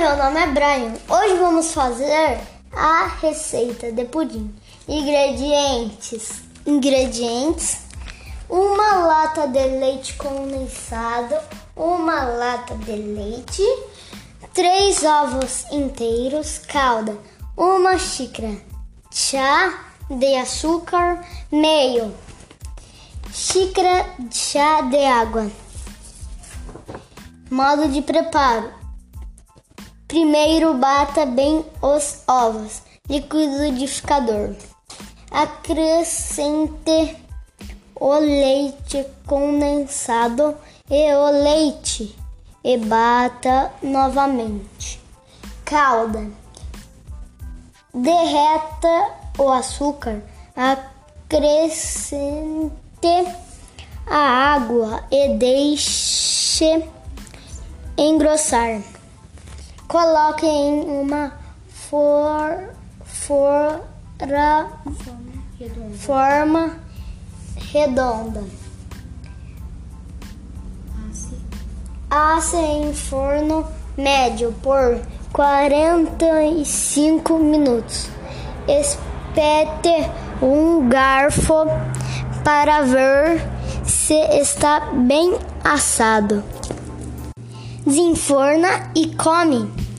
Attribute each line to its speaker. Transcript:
Speaker 1: meu nome é Brian. Hoje vamos fazer a receita de pudim. Ingredientes: ingredientes: uma lata de leite condensado, uma lata de leite, três ovos inteiros, calda, uma xícara, chá de açúcar, meio xícara de chá de água. Modo de preparo: Primeiro bata bem os ovos, liquidificador. Acrescente o leite condensado e o leite e bata novamente. Calda. Derreta o açúcar. Acrescente a água e deixe engrossar. Coloque em uma for, fora, redonda. forma redonda. Asse em forno médio por 45 minutos. Espete um garfo para ver se está bem assado. Desenforna e come.